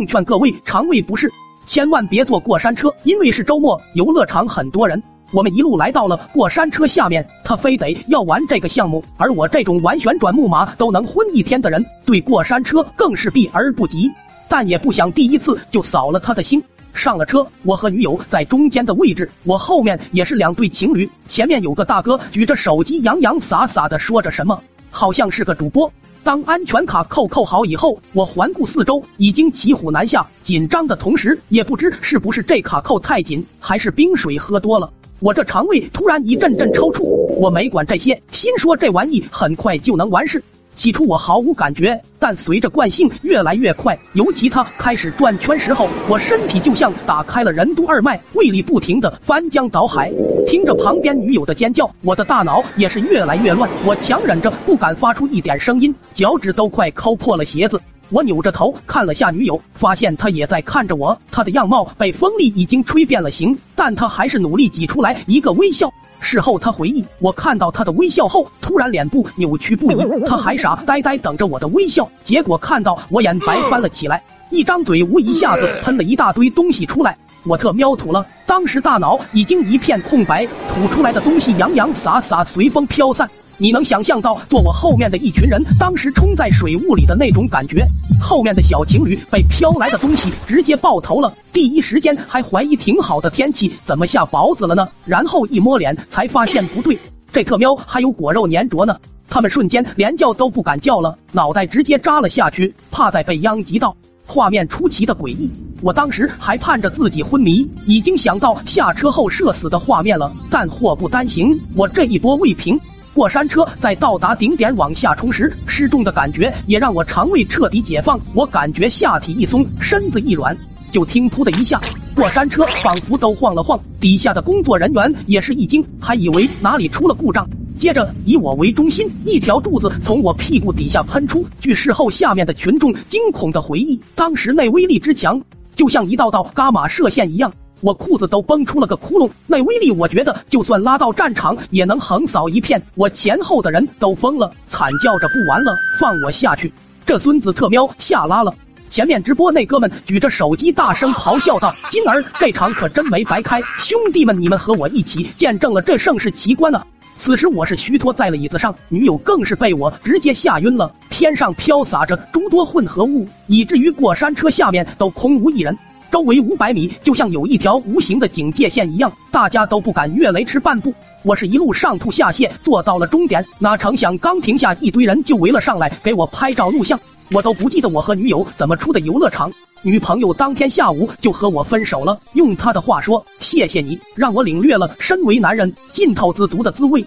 奉劝各位肠胃不适，千万别坐过山车，因为是周末，游乐场很多人。我们一路来到了过山车下面，他非得要玩这个项目，而我这种玩旋转木马都能昏一天的人，对过山车更是避而不及。但也不想第一次就扫了他的心。上了车，我和女友在中间的位置，我后面也是两对情侣，前面有个大哥举着手机洋洋洒洒的说着什么，好像是个主播。当安全卡扣扣好以后，我环顾四周，已经骑虎难下，紧张的同时，也不知是不是这卡扣太紧，还是冰水喝多了。我这肠胃突然一阵阵抽搐，我没管这些，心说这玩意很快就能完事。起初我毫无感觉，但随着惯性越来越快，尤其他开始转圈时候，我身体就像打开了任督二脉，胃里不停的翻江倒海。听着旁边女友的尖叫，我的大脑也是越来越乱，我强忍着不敢发出一点声音，脚趾都快抠破了鞋子。我扭着头看了下女友，发现她也在看着我。她的样貌被风力已经吹变了形，但她还是努力挤出来一个微笑。事后她回忆，我看到她的微笑后，突然脸部扭曲不已。她还傻呆呆等着我的微笑，结果看到我眼白翻了起来，一张嘴无一下子喷了一大堆东西出来。我特喵吐了，当时大脑已经一片空白，吐出来的东西洋洋洒洒随风飘散。你能想象到坐我后面的一群人当时冲在水雾里的那种感觉？后面的小情侣被飘来的东西直接爆头了，第一时间还怀疑挺好的天气怎么下雹子了呢？然后一摸脸才发现不对，这特喵还有果肉粘着呢。他们瞬间连叫都不敢叫了，脑袋直接扎了下去，怕再被殃及到。画面出奇的诡异，我当时还盼着自己昏迷，已经想到下车后社死的画面了。但祸不单行，我这一波未平。过山车在到达顶点往下冲时，失重的感觉也让我肠胃彻底解放。我感觉下体一松，身子一软，就听噗的一下，过山车仿佛都晃了晃。底下的工作人员也是一惊，还以为哪里出了故障。接着以我为中心，一条柱子从我屁股底下喷出。据事后下面的群众惊恐的回忆，当时那威力之强，就像一道道伽马射线一样。我裤子都崩出了个窟窿，那威力我觉得就算拉到战场也能横扫一片。我前后的人都疯了，惨叫着不玩了，放我下去！这孙子特喵下拉了！前面直播那哥们举着手机大声咆哮道：“金儿，这场可真没白开，兄弟们，你们和我一起见证了这盛世奇观啊！”此时我是虚脱在了椅子上，女友更是被我直接吓晕了。天上飘洒着诸多混合物，以至于过山车下面都空无一人。周围五百米就像有一条无形的警戒线一样，大家都不敢越雷池半步。我是一路上吐下泻，坐到了终点，哪成想刚停下，一堆人就围了上来给我拍照录像。我都不记得我和女友怎么出的游乐场，女朋友当天下午就和我分手了。用她的话说：“谢谢你，让我领略了身为男人尽头自足的滋味。”